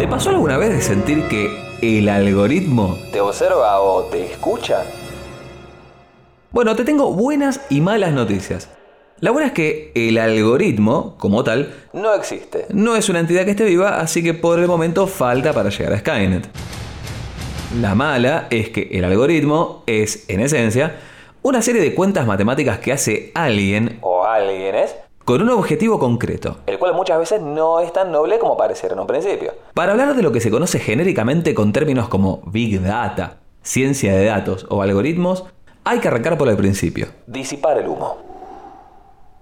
¿Te pasó alguna vez de sentir que el algoritmo ¿Te observa o te escucha? Bueno, te tengo buenas y malas noticias. La buena es que el algoritmo, como tal, No existe. no es una entidad que esté viva, así que por el momento falta para llegar a Skynet. La mala es que el algoritmo es, en esencia, una serie de cuentas matemáticas que hace alguien O alguienes, con un objetivo concreto. el cual muchas veces no es tan noble como pareciera en un principio. Para hablar de lo que se conoce genéricamente con términos como Big Data, ciencia de datos o algoritmos, hay que arrancar por el principio. Disipar el humo.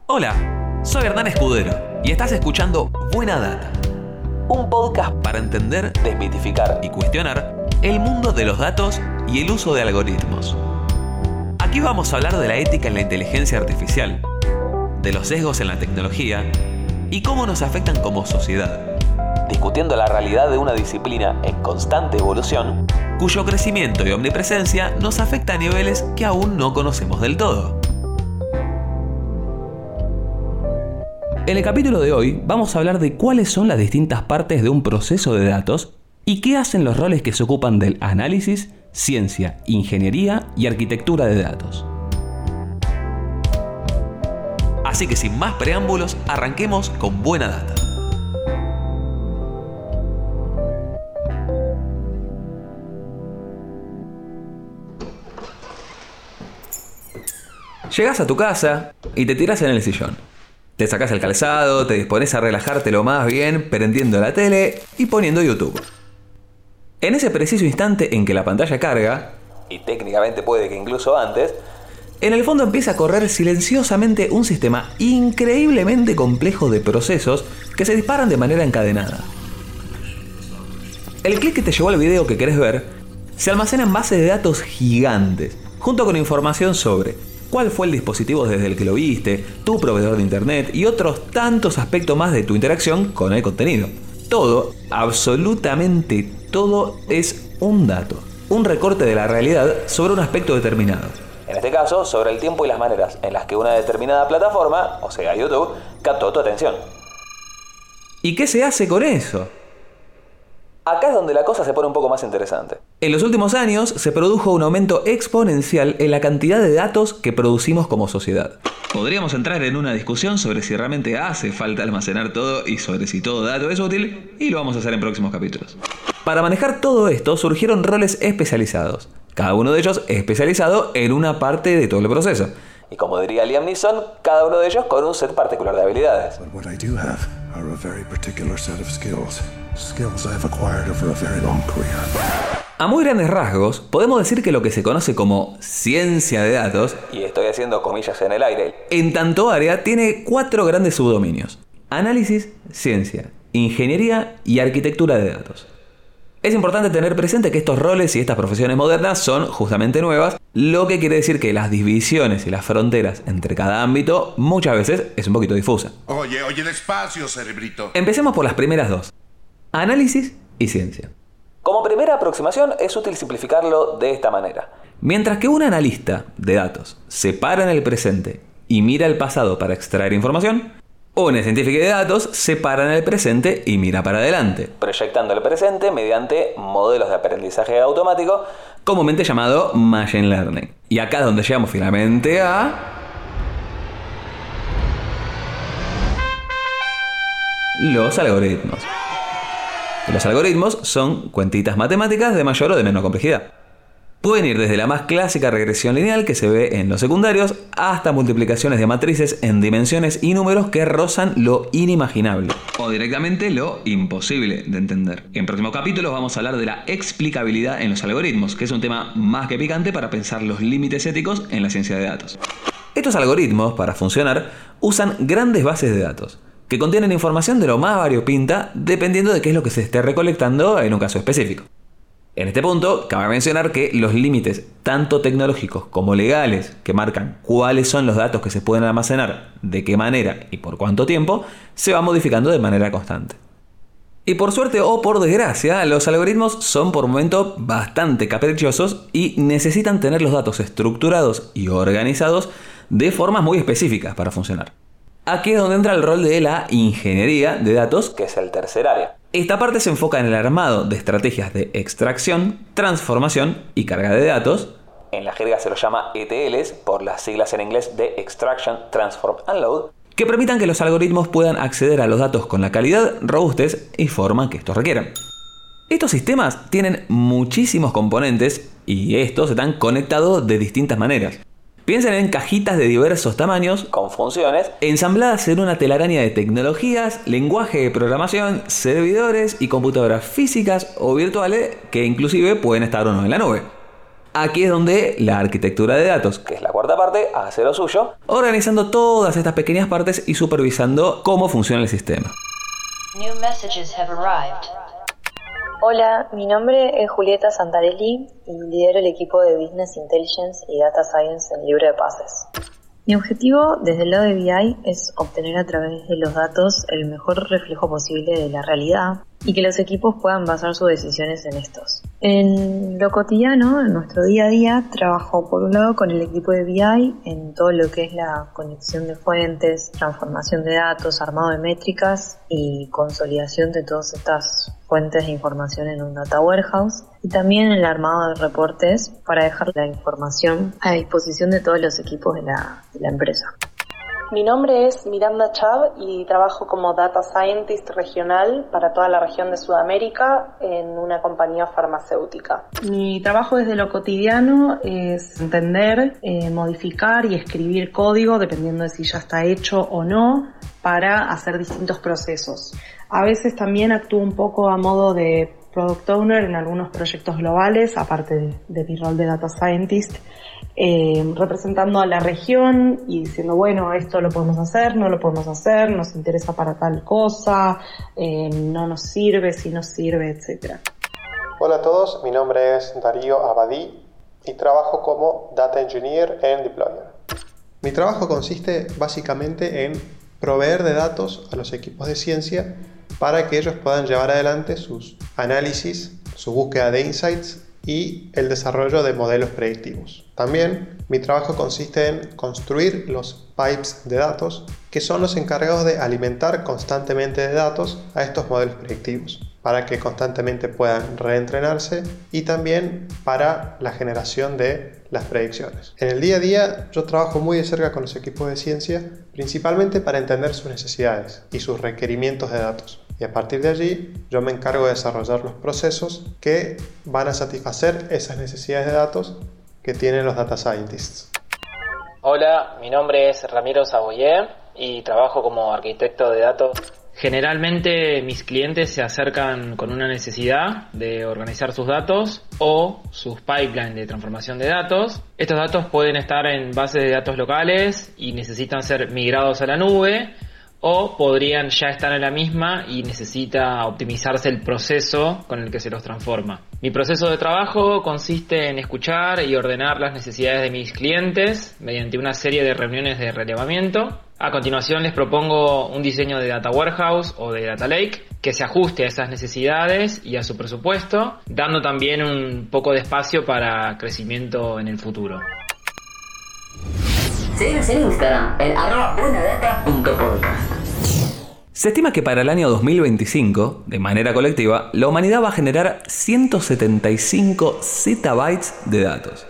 Hola, soy Hernán Escudero y estás escuchando Buena Data Un podcast para entender desmitificar y cuestionar el mundo de los datos y el uso de algoritmos. Aquí vamos a hablar de la ética en la inteligencia artificial, de los sesgos en la tecnología y cómo nos afectan como sociedad, discutiendo la realidad de una disciplina en constante evolución cuyo crecimiento y omnipresencia nos afecta a niveles que aún no conocemos del todo. En el capítulo de hoy vamos a hablar de cuáles son las distintas partes de un proceso de datos y qué hacen los roles que se ocupan del análisis, ciencia, ingeniería y arquitectura de datos. Así que sin más preámbulos, arranquemos con buena data. Llegas a tu casa y te tiras en el sillón. Te sacas el calzado, te dispones a relajarte lo más bien, prendiendo la tele y poniendo YouTube. En ese preciso instante en que la pantalla carga, y técnicamente puede que incluso antes, en el fondo empieza a correr silenciosamente un sistema increíblemente complejo de procesos que se disparan de manera encadenada. El clic que te llevó al video que querés ver se almacena en bases de datos gigantes, junto con información sobre cuál fue el dispositivo desde el que lo viste, tu proveedor de internet y otros tantos aspectos más de tu interacción con el contenido. Todo, absolutamente todo es un dato, un recorte de la realidad sobre un aspecto determinado. En este caso, sobre el tiempo y las maneras en las que una determinada plataforma, o sea YouTube, captó tu atención. ¿Y qué se hace con eso? Acá es donde la cosa se pone un poco más interesante. En los últimos años se produjo un aumento exponencial en la cantidad de datos que producimos como sociedad. Podríamos entrar en una discusión sobre si realmente hace falta almacenar todo y sobre si todo dato es útil, y lo vamos a hacer en próximos capítulos. Para manejar todo esto surgieron roles especializados, cada uno de ellos especializado en una parte de todo el proceso. Y como diría Liam Neeson, cada uno de ellos con un set particular de habilidades. A muy grandes rasgos, podemos decir que lo que se conoce como ciencia de datos Y estoy haciendo comillas en el aire. En tanto área tiene cuatro grandes subdominios. Análisis, ciencia, ingeniería y arquitectura de datos. Es importante tener presente que estos roles y estas profesiones modernas son justamente nuevas, lo que quiere decir que las divisiones y las fronteras entre cada ámbito muchas veces es un poquito difusa. Oye, oye, despacio, cerebrito. Empecemos por las primeras dos. Análisis y ciencia. Como primera aproximación es útil simplificarlo de esta manera. Mientras que un analista de datos se para en el presente y mira el pasado para extraer información, un científico de datos se para en el presente y mira para adelante, Proyectando el presente mediante modelos de aprendizaje automático comúnmente llamado Machine Learning. Y acá es donde llegamos finalmente a... Los algoritmos. Los algoritmos son cuentitas matemáticas de mayor o de menor complejidad. Pueden ir desde la más clásica regresión lineal que se ve en los secundarios hasta multiplicaciones de matrices en dimensiones y números que rozan lo inimaginable. O directamente lo imposible de entender. En próximos capítulos vamos a hablar de la explicabilidad en los algoritmos, que es un tema más que picante para pensar los límites éticos en la ciencia de datos. Estos algoritmos, para funcionar, usan grandes bases de datos, que contienen información de lo más variopinta dependiendo de qué es lo que se esté recolectando en un caso específico. En este punto, cabe mencionar que los límites, tanto tecnológicos como legales, que marcan cuáles son los datos que se pueden almacenar, de qué manera y por cuánto tiempo, se van modificando de manera constante. Y por suerte o por desgracia, los algoritmos son por momento bastante caprichosos y necesitan tener los datos estructurados y organizados de formas muy específicas para funcionar. Aquí es donde entra el rol de la ingeniería de datos, que es el tercer área. Esta parte se enfoca en el armado de estrategias de extracción, transformación y carga de datos. En la jerga se los llama ETLs por las siglas en inglés de Extraction, Transform and Load. Que permitan que los algoritmos puedan acceder a los datos con la calidad, robustez y forma que estos requieran. Estos sistemas tienen muchísimos componentes y estos están conectados de distintas maneras. Piensen en cajitas de diversos tamaños, con funciones, ensambladas en una telaraña de tecnologías, lenguaje de programación, servidores y computadoras físicas o virtuales que inclusive pueden estar o no en la nube. Aquí es donde la arquitectura de datos, que es la cuarta parte, hace lo suyo, organizando todas estas pequeñas partes y supervisando cómo funciona el sistema. Hola, mi nombre es Julieta Santarelli y lidero el equipo de Business Intelligence y Data Science en Libro de Pases. Mi objetivo desde el lado de BI es obtener a través de los datos el mejor reflejo posible de la realidad y que los equipos puedan basar sus decisiones en estos. En lo cotidiano, en nuestro día a día, trabajo por un lado con el equipo de BI en todo lo que es la conexión de fuentes, transformación de datos, armado de métricas y consolidación de todas estas fuentes de información en un data warehouse y también el armado de reportes para dejar la información a disposición de todos los equipos de la, de la empresa. Mi nombre es Miranda Chav y trabajo como Data Scientist regional para toda la región de Sudamérica en una compañía farmacéutica. Mi trabajo desde lo cotidiano es entender, eh, modificar y escribir código, dependiendo de si ya está hecho o no, para hacer distintos procesos. A veces también actúo un poco a modo de product owner en algunos proyectos globales, aparte de, de mi rol de data scientist, eh, representando a la región y diciendo, bueno, esto lo podemos hacer, no lo podemos hacer, nos interesa para tal cosa, eh, no nos sirve, si nos sirve, etc. Hola a todos, mi nombre es Darío Abadí y trabajo como Data Engineer en Deployer. Mi trabajo consiste básicamente en proveer de datos a los equipos de ciencia para que ellos puedan llevar adelante sus análisis, su búsqueda de insights y el desarrollo de modelos predictivos. También mi trabajo consiste en construir los pipes de datos que son los encargados de alimentar constantemente de datos a estos modelos predictivos para que constantemente puedan reentrenarse y también para la generación de las predicciones. En el día a día yo trabajo muy de cerca con los equipos de ciencia principalmente para entender sus necesidades y sus requerimientos de datos y a partir de allí yo me encargo de desarrollar los procesos que van a satisfacer esas necesidades de datos que tienen los data scientists. Hola, mi nombre es Ramiro Saboyé y trabajo como arquitecto de datos. Generalmente mis clientes se acercan con una necesidad de organizar sus datos o sus pipelines de transformación de datos. Estos datos pueden estar en bases de datos locales y necesitan ser migrados a la nube o podrían ya estar en la misma y necesita optimizarse el proceso con el que se los transforma. Mi proceso de trabajo consiste en escuchar y ordenar las necesidades de mis clientes mediante una serie de reuniones de relevamiento. A continuación les propongo un diseño de Data Warehouse o de Data Lake que se ajuste a esas necesidades y a su presupuesto, dando también un poco de espacio para crecimiento en el futuro. Síguenos en Instagram en arroba. Se estima que para el año 2025, de manera colectiva, la humanidad va a generar 175 zettabytes de datos.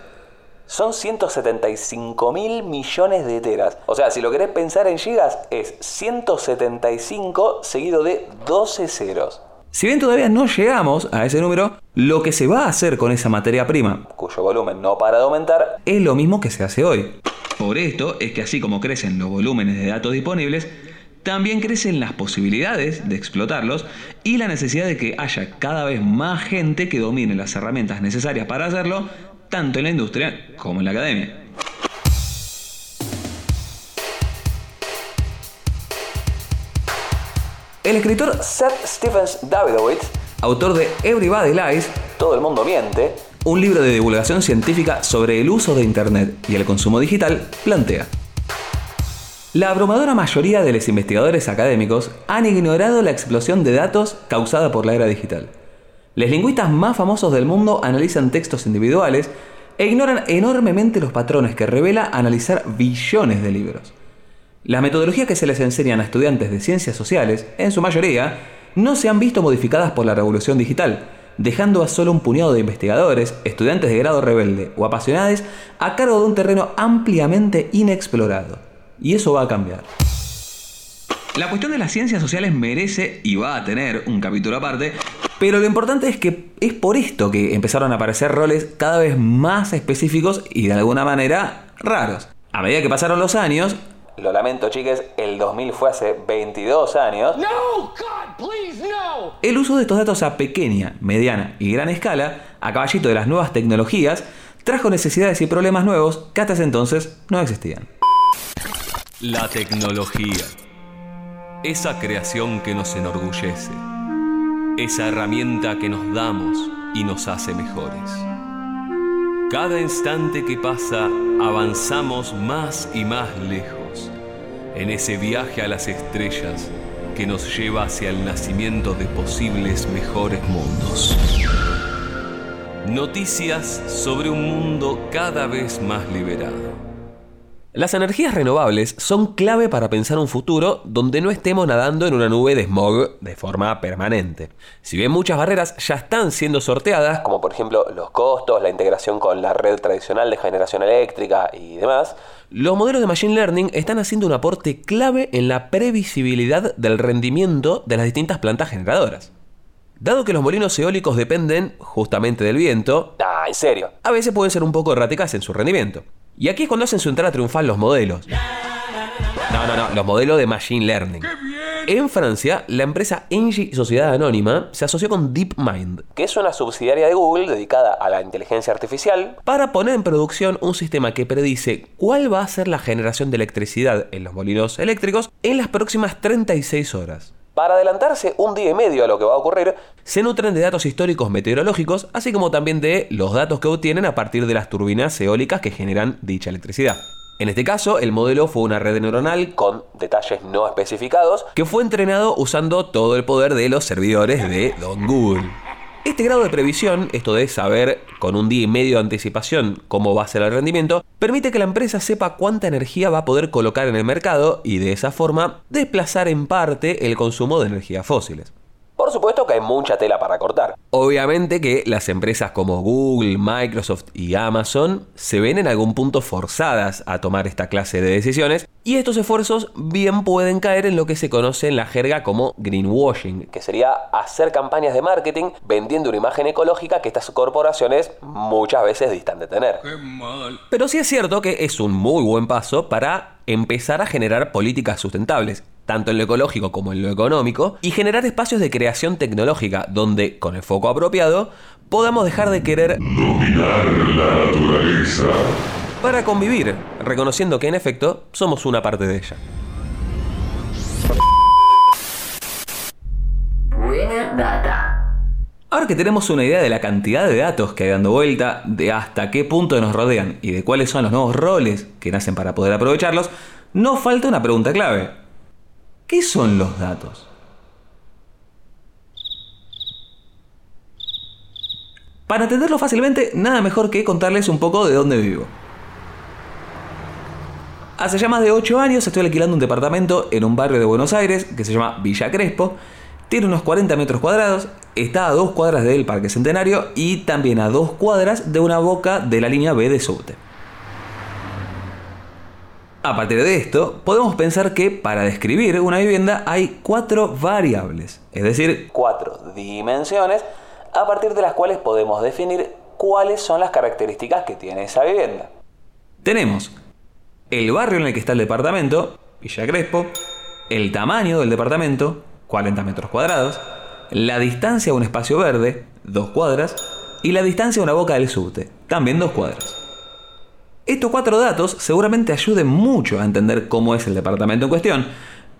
Son 175 mil millones de teras. O sea, si lo querés pensar en gigas, es 175 seguido de 12 ceros. Si bien todavía no llegamos a ese número, lo que se va a hacer con esa materia prima, cuyo volumen no para de aumentar, es lo mismo que se hace hoy. Por esto es que así como crecen los volúmenes de datos disponibles, también crecen las posibilidades de explotarlos y la necesidad de que haya cada vez más gente que domine las herramientas necesarias para hacerlo, tanto en la industria como en la academia. El escritor Seth Stephens Davidowitz, autor de Everybody Lies, Todo el mundo miente, un libro de divulgación científica sobre el uso de Internet y el consumo digital, plantea. La abrumadora mayoría de los investigadores académicos han ignorado la explosión de datos causada por la era digital. Los lingüistas más famosos del mundo analizan textos individuales e ignoran enormemente los patrones que revela analizar billones de libros. Las metodologías que se les enseñan a estudiantes de ciencias sociales, en su mayoría, no se han visto modificadas por la revolución digital, dejando a solo un puñado de investigadores, estudiantes de grado rebelde o apasionados a cargo de un terreno ampliamente inexplorado. Y eso va a cambiar. La cuestión de las ciencias sociales merece y va a tener un capítulo aparte, pero lo importante es que es por esto que empezaron a aparecer roles cada vez más específicos y de alguna manera raros. A medida que pasaron los años, Lo lamento, chiques, el 2000 fue hace 22 años. el uso de estos datos a pequeña, mediana y gran escala, a caballito de las nuevas tecnologías, trajo necesidades y problemas nuevos que hasta ese entonces no existían. La tecnología. Esa creación que nos enorgullece. Esa herramienta que nos damos y nos hace mejores. Cada instante que pasa avanzamos más y más lejos en ese viaje a las estrellas que nos lleva hacia el nacimiento de posibles mejores mundos. Noticias sobre un mundo cada vez más liberado. Las energías renovables son clave para pensar un futuro donde no estemos nadando en una nube de smog de forma permanente. Si bien muchas barreras ya están siendo sorteadas, Como por ejemplo los costos, la integración con la red tradicional de generación eléctrica y demás. Los modelos de Machine Learning están haciendo un aporte clave en la previsibilidad del rendimiento de las distintas plantas generadoras. Dado que los molinos eólicos dependen justamente del viento, Ah, en serio. a veces pueden ser un poco erráticas en su rendimiento. Y aquí es cuando hacen su entrada triunfal los modelos. No, no, no, los modelos de Machine Learning. En Francia, la empresa Engie Sociedad Anónima se asoció con DeepMind Que es una subsidiaria de Google dedicada a la inteligencia artificial. para poner en producción un sistema que predice cuál va a ser la generación de electricidad en los molinos eléctricos en las próximas 36 horas. Para adelantarse un día y medio a lo que va a ocurrir, Se nutren de datos históricos meteorológicos, así como también de los datos que obtienen a partir de las turbinas eólicas que generan dicha electricidad. En este caso, el modelo fue una red neuronal con detalles no especificados, que fue entrenado usando todo el poder de los servidores de Don Google. Este grado de previsión, esto de saber con un día y medio de anticipación cómo va a ser el rendimiento, permite que la empresa sepa cuánta energía va a poder colocar en el mercado y de esa forma desplazar en parte el consumo de energías fósiles. Por supuesto que hay mucha tela para cortar. Obviamente que las empresas como Google, Microsoft y Amazon se ven en algún punto forzadas a tomar esta clase de decisiones y estos esfuerzos bien pueden caer en lo que se conoce en la jerga como greenwashing. Que sería hacer campañas de marketing vendiendo una imagen ecológica que estas corporaciones muchas veces distan de tener. Pero sí es cierto que es un muy buen paso para empezar a generar políticas sustentables, tanto en lo ecológico como en lo económico, y generar espacios de creación tecnológica donde, con el foco apropiado, podamos dejar de querer Dominar la naturaleza. para convivir, reconociendo que en efecto somos una parte de ella. Buena data. Ahora que tenemos una idea de la cantidad de datos que hay dando vuelta, de hasta qué punto nos rodean y de cuáles son los nuevos roles que nacen para poder aprovecharlos, nos falta una pregunta clave. ¿Qué son los datos? Para entenderlo fácilmente, nada mejor que contarles un poco de dónde vivo. Hace ya más de 8 años estoy alquilando un departamento en un barrio de Buenos Aires que se llama Villa Crespo. Tiene unos 40 metros cuadrados, está a dos cuadras del Parque Centenario y también a dos cuadras de una boca de la línea B de subte. A partir de esto, podemos pensar que para describir una vivienda hay cuatro variables, es decir, Cuatro dimensiones a partir de las cuales podemos definir cuáles son las características que tiene esa vivienda. tenemos el barrio en el que está el departamento, Villa Crespo, el tamaño del departamento, 40 metros cuadrados, la distancia a un espacio verde, 2 cuadras, y la distancia a una boca del subte, también 2 cuadras. Estos cuatro datos seguramente ayuden mucho a entender cómo es el departamento en cuestión,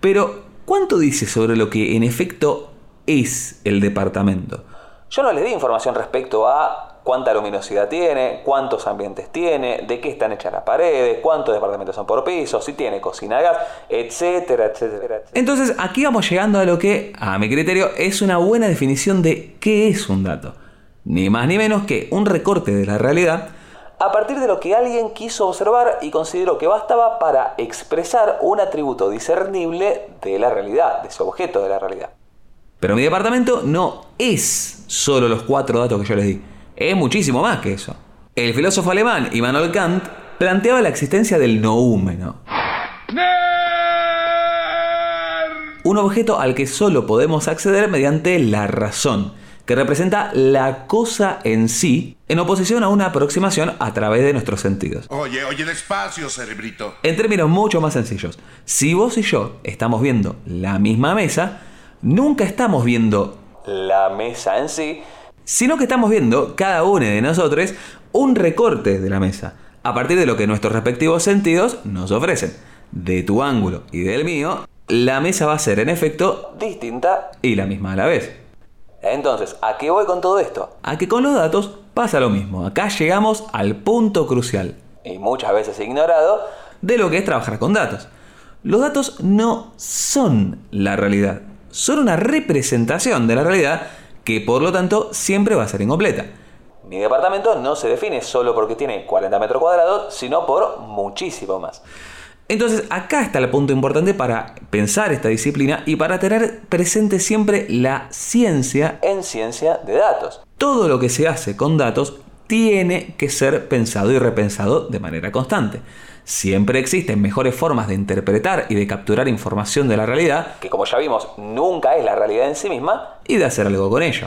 pero ¿cuánto dice sobre lo que en efecto es el departamento? Yo no les di información respecto a cuánta luminosidad tiene, cuántos ambientes tiene, de qué están hechas las paredes, cuántos departamentos son por piso, si tiene cocina a gas, etcétera, etcétera, etcétera. Entonces aquí vamos llegando a lo que, a mi criterio, es una buena definición de qué es un dato. Ni más ni menos que un recorte de la realidad a partir de lo que alguien quiso observar y consideró que bastaba para expresar un atributo discernible de la realidad, de ese objeto de la realidad. Pero mi departamento no es solo los cuatro datos que yo les di, es muchísimo más que eso. El filósofo alemán Immanuel Kant planteaba la existencia del noúmeno. Un objeto al que solo podemos acceder mediante la razón, que representa la cosa en sí, en oposición a una aproximación a través de nuestros sentidos. Oye, oye, despacio, cerebrito. En términos mucho más sencillos, si vos y yo estamos viendo la misma mesa, nunca estamos viendo La mesa en sí. Sino que estamos viendo cada uno de nosotros un recorte de la mesa, a partir de lo que nuestros respectivos sentidos nos ofrecen. De tu ángulo y del mío, la mesa va a ser en efecto distinta y la misma a la vez. Entonces, ¿a qué voy con todo esto? A que con los datos pasa lo mismo. Acá llegamos al punto crucial Y muchas veces ignorado, de lo que es trabajar con datos. Los datos no son la realidad, son una representación de la realidad que por lo tanto siempre va a ser incompleta. mi departamento no se define solo porque tiene 40 metros cuadrados, sino por muchísimo más. Entonces acá está el punto importante para pensar esta disciplina y para tener presente siempre la ciencia. En ciencia de datos. Todo lo que se hace con datos tiene que ser pensado y repensado de manera constante. Siempre existen mejores formas de interpretar y de capturar información de la realidad Que como ya vimos, nunca es la realidad en sí misma. y de hacer algo con ello.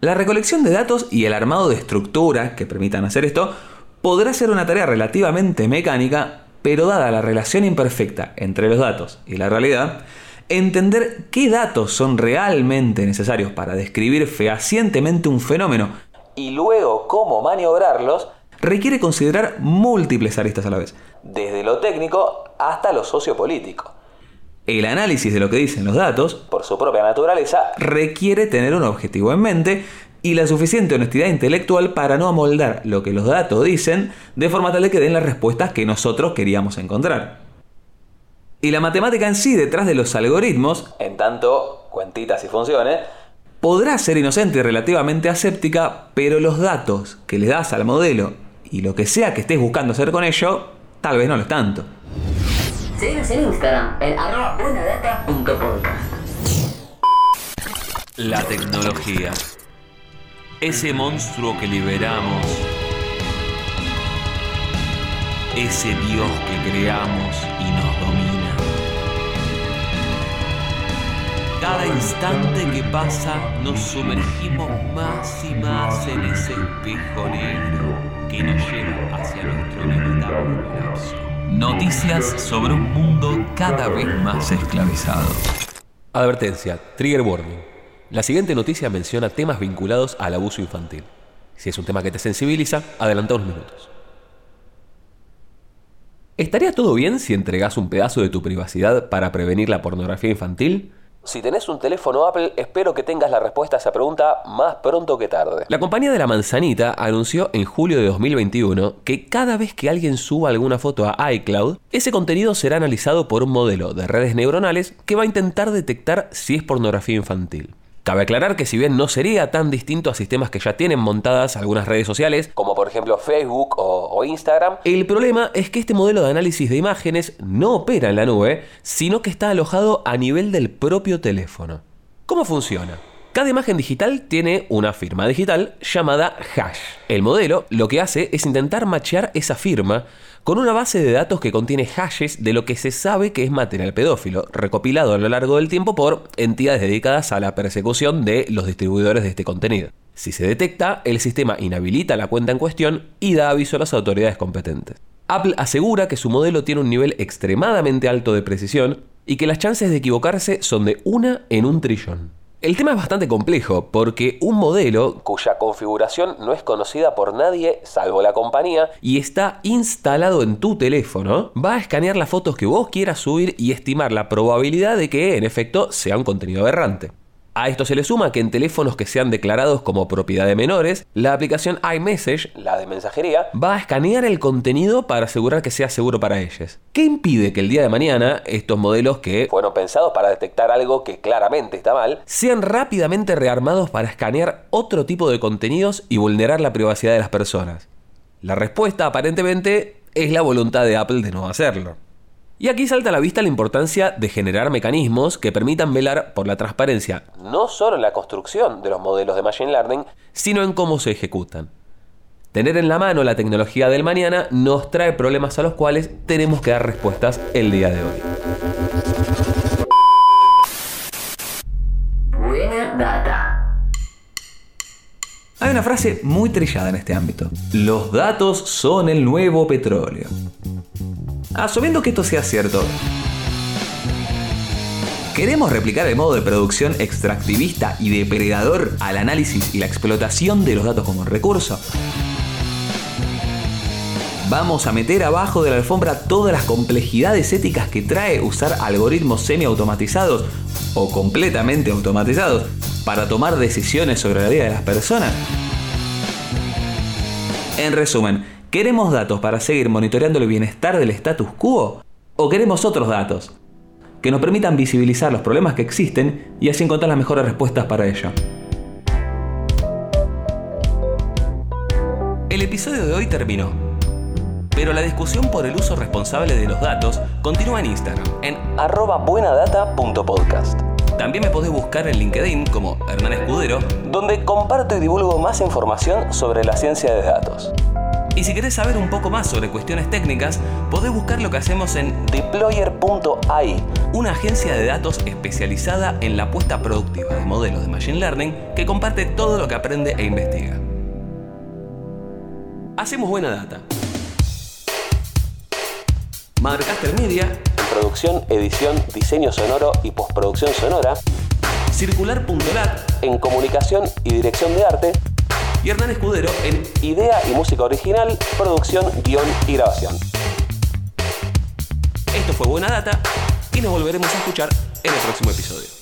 La recolección de datos y el armado de estructuras que permitan hacer esto podrá ser una tarea relativamente mecánica, pero dada la relación imperfecta entre los datos y la realidad, entender qué datos son realmente necesarios para describir fehacientemente un fenómeno Y luego cómo maniobrarlos requiere considerar múltiples aristas a la vez. desde lo técnico hasta lo sociopolítico. El análisis de lo que dicen los datos Por su propia naturaleza, requiere tener un objetivo en mente y la suficiente honestidad intelectual para no amoldar lo que los datos dicen de forma tal de que den las respuestas que nosotros queríamos encontrar. Y la matemática en sí detrás de los algoritmos en tanto cuentitas y funciones, podrá ser inocente y relativamente aséptica, pero los datos que le das al modelo y lo que sea que estés buscando hacer con ello, tal vez no lo es tanto. Síguenos en Instagram en arroba. La tecnología. Ese monstruo que liberamos. Ese Dios que creamos y nos domina. Cada instante que pasa nos sumergimos más y más en ese espejo negro que nos lleva hacia nuestro inevitable colapso. Noticias sobre un mundo cada vez más esclavizado. Advertencia, trigger warning. La siguiente noticia menciona temas vinculados al abuso infantil. Si es un tema que te sensibiliza, adelanta unos minutos. ¿Estaría todo bien si entregas un pedazo de tu privacidad para prevenir la pornografía infantil? Si tenés un teléfono Apple, espero que tengas la respuesta a esa pregunta más pronto que tarde. La compañía de la manzanita anunció en julio de 2021 que cada vez que alguien suba alguna foto a iCloud, ese contenido será analizado por un modelo de redes neuronales que va a intentar detectar si es pornografía infantil. Cabe aclarar que si bien no sería tan distinto a sistemas que ya tienen montadas algunas redes sociales, Como por ejemplo Facebook o, Instagram, el problema es que este modelo de análisis de imágenes no opera en la nube, sino que está alojado a nivel del propio teléfono. ¿Cómo funciona? Cada imagen digital tiene una firma digital llamada hash. El modelo lo que hace es intentar machear esa firma con una base de datos que contiene hashes de lo que se sabe que es material pedófilo, recopilado a lo largo del tiempo por entidades dedicadas a la persecución de los distribuidores de este contenido. Si se detecta, el sistema inhabilita la cuenta en cuestión y da aviso a las autoridades competentes. Apple asegura que su modelo tiene un nivel extremadamente alto de precisión y que las chances de equivocarse son de una en un trillón. El tema es bastante complejo porque un modelo cuya configuración no es conocida por nadie salvo la compañía, y está instalado en tu teléfono, va a escanear las fotos que vos quieras subir y estimar la probabilidad de que en efecto sea un contenido aberrante. A esto se le suma que en teléfonos que sean declarados como propiedad de menores, la aplicación iMessage la de mensajería, va a escanear el contenido para asegurar que sea seguro para ellos. ¿Qué impide que el día de mañana estos modelos que fueron pensados para detectar algo que claramente está mal, sean rápidamente rearmados para escanear otro tipo de contenidos y vulnerar la privacidad de las personas? La respuesta aparentemente es la voluntad de Apple de no hacerlo. Y aquí salta a la vista la importancia de generar mecanismos que permitan velar por la transparencia, No solo en la construcción de los modelos de Machine Learning, sino en cómo se ejecutan. Tener en la mano la tecnología del mañana nos trae problemas a los cuales tenemos que dar respuestas el día de hoy. Buena data. Hay una frase muy trillada en este ámbito. Los datos son el nuevo petróleo. Asumiendo que esto sea cierto, ¿queremos replicar el modo de producción extractivista y depredador al análisis y la explotación de los datos como recurso? Vamos a meter abajo de la alfombra todas las complejidades éticas que trae usar algoritmos semi-automatizados o completamente automatizados para tomar decisiones sobre la vida de las personas. En resumen, ¿queremos datos para seguir monitoreando el bienestar del status quo? ¿O queremos otros datos que nos permitan visibilizar los problemas que existen y así encontrar las mejores respuestas para ello? El episodio de hoy terminó. Pero la discusión por el uso responsable de los datos continúa en Instagram, en buenadata.podcast. También me podés buscar en LinkedIn como Hernán Escudero, donde comparto y divulgo más información sobre la ciencia de datos. Y si querés saber un poco más sobre cuestiones técnicas, podés buscar lo que hacemos en Deployer.ai, una agencia de datos especializada en la puesta productiva de modelos de Machine Learning que comparte todo lo que aprende e investiga. Hacemos buena data. Madrecaster Media, producción, edición, diseño sonoro y postproducción sonora, Circular.lat, en comunicación y dirección de arte, y Hernán Escudero en idea y música original, producción, guion y grabación. Esto fue Buena Data y nos volveremos a escuchar en el próximo episodio.